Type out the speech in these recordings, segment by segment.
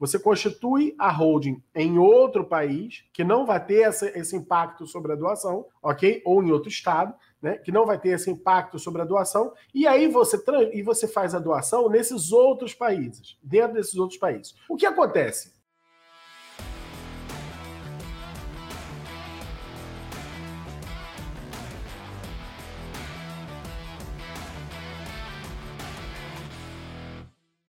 Você constitui a holding em outro país, que não vai ter essa, esse impacto sobre a doação, ok? Ou em outro estado, né? Que não vai ter esse impacto sobre a doação. E aí você, e você faz a doação nesses outros países, dentro desses outros países. O que acontece?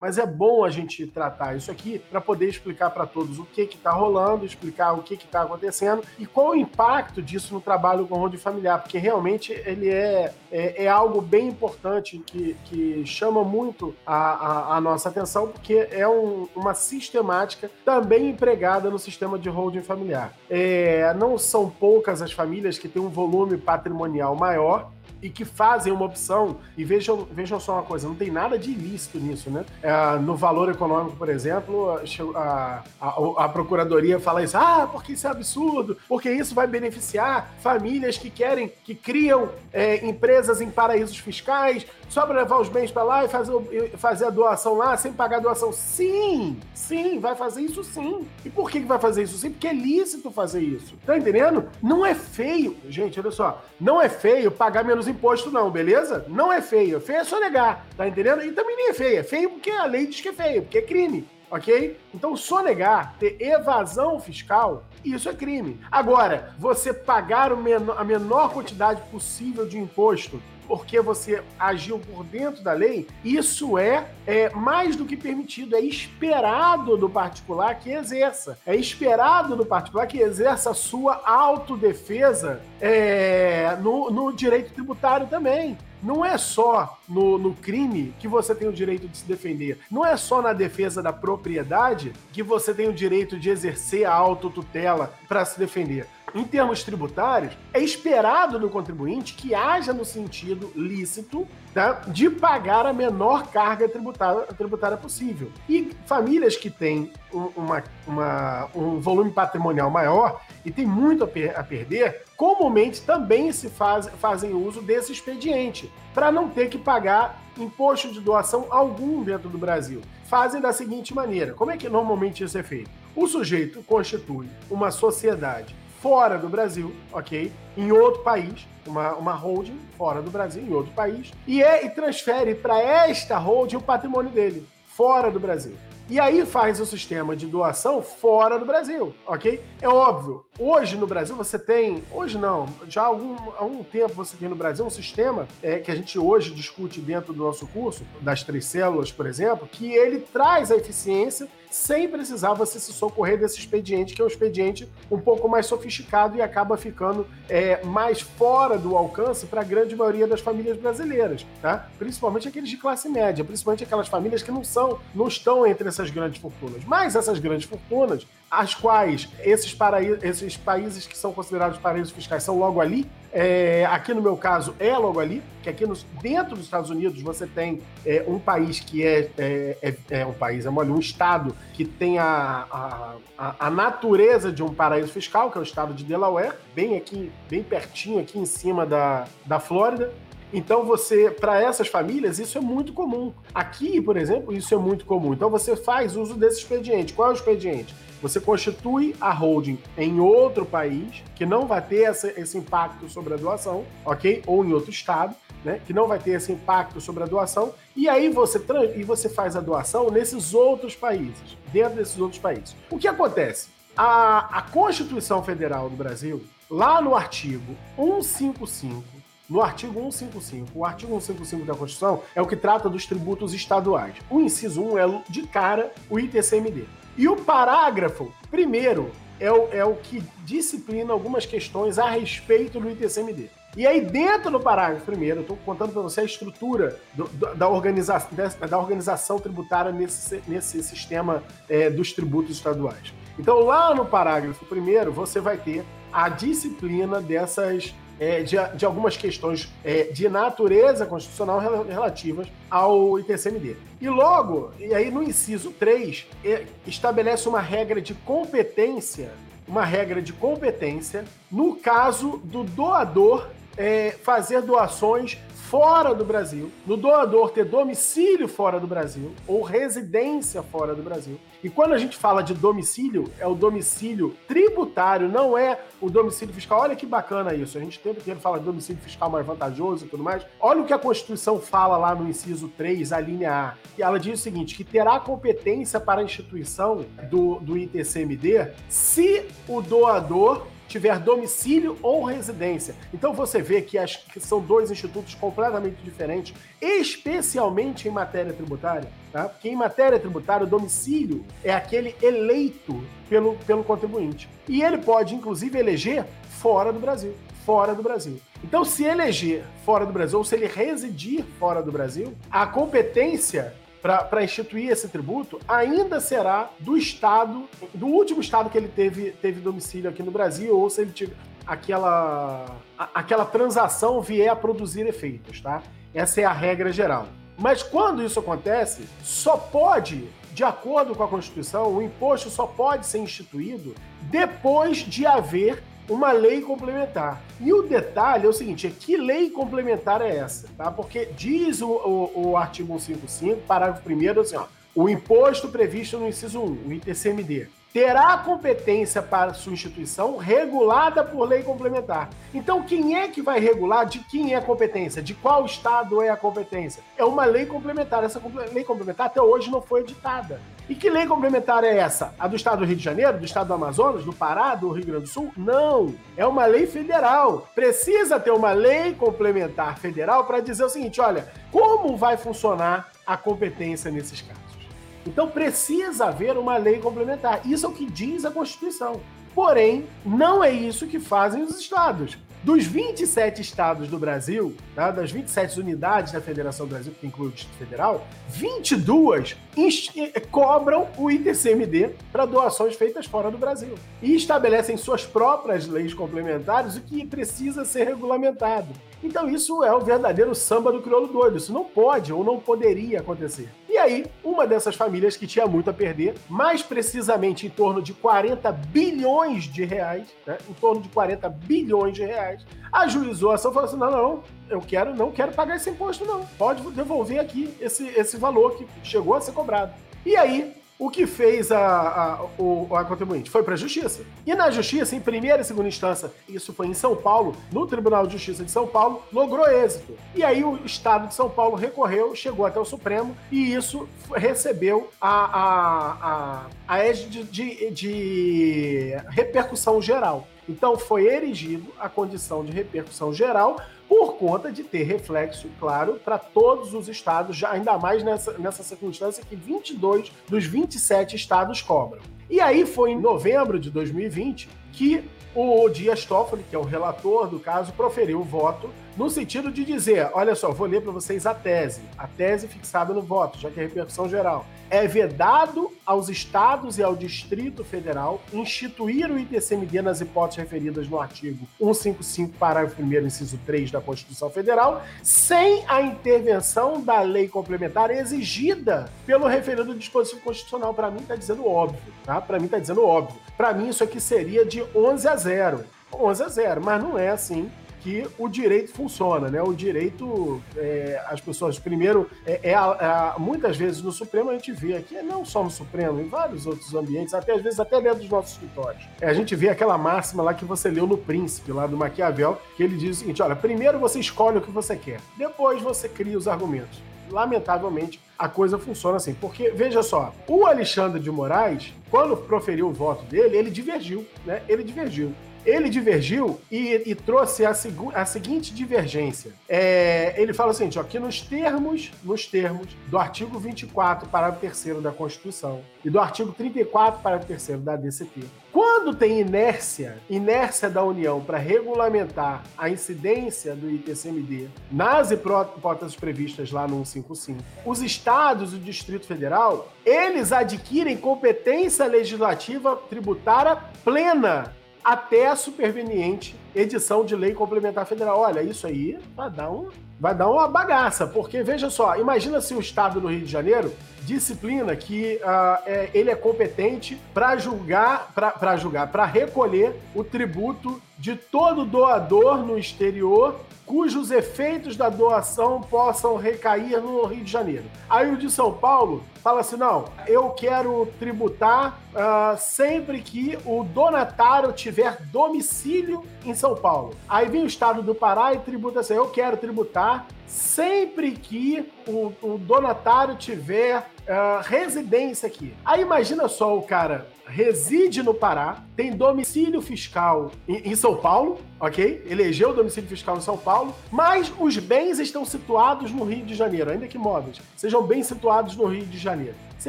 Mas é bom a gente tratar isso aqui para poder explicar para todos o que está rolando, explicar o que está acontecendo e qual o impacto disso no trabalho com o familiar, porque realmente ele é, é, é, algo bem importante que, que chama muito a, a, a nossa atenção, porque é um, uma sistemática também empregada no sistema de holding familiar. É, não são poucas as famílias que têm um volume patrimonial maior e que fazem uma opção. E vejam, vejam só uma coisa: não tem nada de ilícito nisso, né? É, no valor econômico, por exemplo, a, a, a, Procuradoria fala isso: ah, porque isso é absurdo, porque isso vai beneficiar famílias que querem, que criam é, empresas em paraísos fiscais, só para levar os bens para lá e fazer, fazer a doação lá sem pagar a doação. Sim, sim, vai fazer isso sim. E por que vai fazer isso sim? Porque é lícito fazer isso. Tá entendendo? Não é feio, gente, olha só. Não é feio pagar menos imposto, não, beleza? Não é feio. Feio é só negar, tá entendendo? E também nem é feio. É feio porque a lei diz que é feio, porque é crime ok? Então, sonegar, ter evasão fiscal, isso é crime. Agora, você pagar menor, a menor quantidade possível de imposto porque você agiu por dentro da lei, isso é, é mais do que permitido, é esperado do particular que exerça. É esperado do particular que exerça a sua autodefesa é, no, no direito tributário também não é só no, no, crime que você tem o direito de se defender. Não é só na defesa da propriedade que você tem o direito de exercer a autotutela para se defender em termos tributários, é esperado do contribuinte que haja no sentido lícito tá, de pagar a menor carga tributária, tributária possível. E famílias que têm uma, uma, um volume patrimonial maior e tem muito a, per a perder, comumente também se faz, fazem uso desse expediente, para não ter que pagar imposto de doação algum dentro do Brasil. Fazem da seguinte maneira: como é que normalmente isso é feito? O sujeito constitui uma sociedade fora do Brasil, ok? Em outro país, uma, uma holding fora do Brasil, em outro país, e, é, e transfere para esta holding o patrimônio dele, fora do Brasil. E aí faz o sistema de doação fora do Brasil, ok? É óbvio, hoje no Brasil você tem, hoje não, já há algum, algum tempo você tem no Brasil um sistema é, que a gente hoje discute dentro do nosso curso, das três células, por exemplo, que ele traz a eficiência sem precisar você se socorrer desse expediente, que é um expediente um pouco mais sofisticado e acaba ficando é, mais fora do alcance para a grande maioria das famílias brasileiras, tá? Principalmente aqueles de classe média, principalmente aquelas famílias que não são, não estão entre essas grandes fortunas. Mas essas grandes fortunas, as quais esses, esses países que são considerados paraísos fiscais são logo ali, é, aqui no meu caso é logo ali, que aqui nos, dentro dos Estados Unidos você tem é, um país que é, é, é, é um país, é um estado que tem a, a, a, natureza de um paraíso fiscal, que é o estado de Delaware, bem aqui, bem pertinho aqui em cima da, da Flórida. Então você, para essas famílias, isso é muito comum. Aqui, por exemplo, isso é muito comum. Então você faz uso desse expediente. Qual é o expediente? Você constitui a holding em outro país, que não vai ter essa, esse impacto sobre a doação, ok? Ou em outro estado, né? Que não vai ter esse impacto sobre a doação. E aí você, e você faz a doação nesses outros países, dentro desses outros países. O que acontece? A, a Constituição Federal do Brasil, lá no artigo 155, no artigo 155, o artigo 155 da Constituição é o que trata dos tributos estaduais. O inciso 1 é de cara o ITCMD. E o parágrafo, primeiro, é o, é o que disciplina algumas questões a respeito do ITCMD. E aí, dentro do parágrafo primeiro, eu estou contando para você a estrutura do, do, da, organiza da organização tributária nesse, nesse sistema é, dos tributos estaduais. Então, lá no parágrafo primeiro, você vai ter a disciplina dessas é, de, de, algumas questões é, de natureza constitucional relativas ao ITCMD. E logo, e aí no inciso 3, é, estabelece uma regra de competência, uma regra de competência no caso do doador é, fazer doações fora do Brasil, no doador ter domicílio fora do Brasil ou residência fora do Brasil. E quando a gente fala de domicílio, é o domicílio tributário, não é o domicílio fiscal. Olha que bacana isso. A gente o tempo inteiro fala de domicílio fiscal mais vantajoso e tudo mais. Olha o que a Constituição fala lá no inciso 3, a linha A. E ela diz o seguinte: que terá competência para a instituição do, do ITCMD se o doador tiver domicílio ou residência. Então você vê que, as, que são dois institutos completamente diferentes, especialmente em matéria tributária. Tá? Porque em matéria tributária, o domicílio é aquele eleito pelo, pelo contribuinte. E ele pode, inclusive, eleger fora do Brasil. Fora do Brasil. Então, se eleger fora do Brasil, ou se ele residir fora do Brasil, a competência para instituir esse tributo ainda será do estado, do último estado que ele teve, teve domicílio aqui no Brasil, ou se ele tiver aquela, aquela transação vier a produzir efeitos, tá? Essa é a regra geral. Mas quando isso acontece, só pode, de acordo com a Constituição, o imposto só pode ser instituído depois de haver uma lei complementar. E o detalhe é o seguinte: é que lei complementar é essa? Tá? Porque diz o, o, o artigo 155, parágrafo 1 assim, ó, o imposto previsto no inciso 1, o ITCMD, terá competência para sua instituição regulada por lei complementar. Então, quem é que vai regular de quem é a competência? De qual estado é a competência? É uma lei complementar. Essa lei complementar até hoje não foi editada. E que lei complementar é essa? A do estado do Rio de Janeiro, do estado do Amazonas, do Pará, do Rio Grande do Sul? Não. É uma lei federal. Precisa ter uma lei complementar federal para dizer o seguinte: olha, como vai funcionar a competência nesses casos? Então precisa haver uma lei complementar. Isso é o que diz a Constituição. Porém, não é isso que fazem os estados. Dos 27 estados do Brasil, tá, das 27 unidades da Federação do Brasil, que inclui o Distrito Federal, 22 eh, cobram o ITCMD para doações feitas fora do Brasil. E estabelecem suas próprias leis complementares, o que precisa ser regulamentado. Então isso é o verdadeiro samba do crioulo doido. Isso não pode ou não poderia acontecer. E aí, uma dessas famílias que tinha muito a perder, mais precisamente em torno de 40 bilhões de reais, né? em torno de 40 bilhões de reais, ajuizou a ação e falou assim: não, não, eu quero, não quero pagar esse imposto, não. Pode devolver aqui esse, esse valor que chegou a ser cobrado. E aí, o que fez a, a, o, a contribuinte? Foi para a justiça. E na justiça, em primeira e segunda instância, isso foi em São Paulo, no Tribunal de Justiça de São Paulo, logrou êxito. E aí o Estado de São Paulo recorreu, chegou até o Supremo, e isso recebeu a, a, a, a de, de, de repercussão geral. Então foi erigido a condição de repercussão geral por conta de ter reflexo, claro, para todos os estados, já ainda mais nessa, nessa circunstância que 22 dos 27 estados cobram. E aí foi em novembro de 2020 que o Dias Toffoli, que é o relator do caso, proferiu o voto no sentido de dizer, olha só, vou ler para vocês a tese, a tese fixada no voto, já que é repercussão geral. É vedado aos estados e ao Distrito Federal instituir o ITCMD nas hipóteses referidas no artigo 155, parágrafo 1 inciso 3 da Constituição Federal, sem a intervenção da lei complementar exigida pelo referido dispositivo constitucional. Para mim está dizendo óbvio, tá? Para mim está dizendo óbvio. Para mim isso aqui seria de 11 a 0. 11 a 0, mas não é assim que o direito funciona, né? O direito, é, as pessoas, primeiro, é, é, é, muitas vezes no Supremo a gente vê aqui, não só no Supremo, em vários outros ambientes, até às vezes até dentro dos nossos escritórios. É, a gente vê aquela máxima lá que você leu no Príncipe, lá do Maquiavel, que ele diz o seguinte: olha, primeiro você escolhe o que você quer, depois você cria os argumentos. Lamentavelmente, a coisa funciona assim. Porque, veja só, o Alexandre de Moraes, quando proferiu o voto dele, ele divergiu, né? Ele divergiu ele divergiu e, e trouxe a, a, seguinte divergência. É, ele fala seguinte, ó, que nos termos, nos termos do artigo 24, parágrafo 3 da Constituição e do artigo 34, parágrafo 3 da DCT, quando tem inércia, inércia da União para regulamentar a incidência do ITCMD nas hipóteses previstas lá no 155, os estados e o Distrito Federal, eles adquirem competência legislativa tributária plena até a superveniente edição de lei complementar federal. Olha, isso aí vai dar, um, vai dar uma bagaça, porque veja só, imagina se o Estado do Rio de Janeiro disciplina que uh, é, ele é competente para julgar, para julgar, para recolher o tributo de todo doador no exterior cujos efeitos da doação possam recair no Rio de Janeiro. Aí o de São Paulo fala assim: não, eu quero tributar uh, sempre que o donatário tiver domicílio em São Paulo. Aí vem o estado do Pará e tributa assim: eu quero tributar sempre que o, o donatário tiver uh, residência aqui. Aí imagina só o cara reside no Pará, tem domicílio fiscal em, em, São Paulo, ok? Elegeu domicílio fiscal em São Paulo, mas os bens estão situados no Rio de Janeiro, ainda que móveis, sejam bem situados no Rio de Janeiro. Você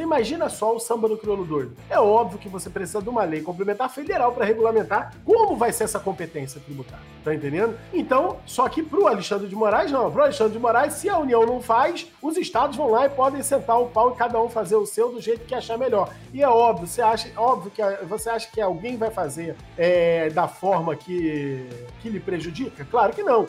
imagina só o samba do crioulo doido. É óbvio que você precisa de uma lei complementar federal para regulamentar como vai ser essa competência tributária. Tá entendendo? Então, só que pro Alexandre de Moraes, não. Pro Alexandre de Moraes, se a União não faz, os estados vão lá e podem sentar o pau e cada um fazer o seu do jeito que achar melhor. E é óbvio, você acha, óbvio que você acha que alguém vai fazer é, da forma que, que lhe prejudica? Claro que não.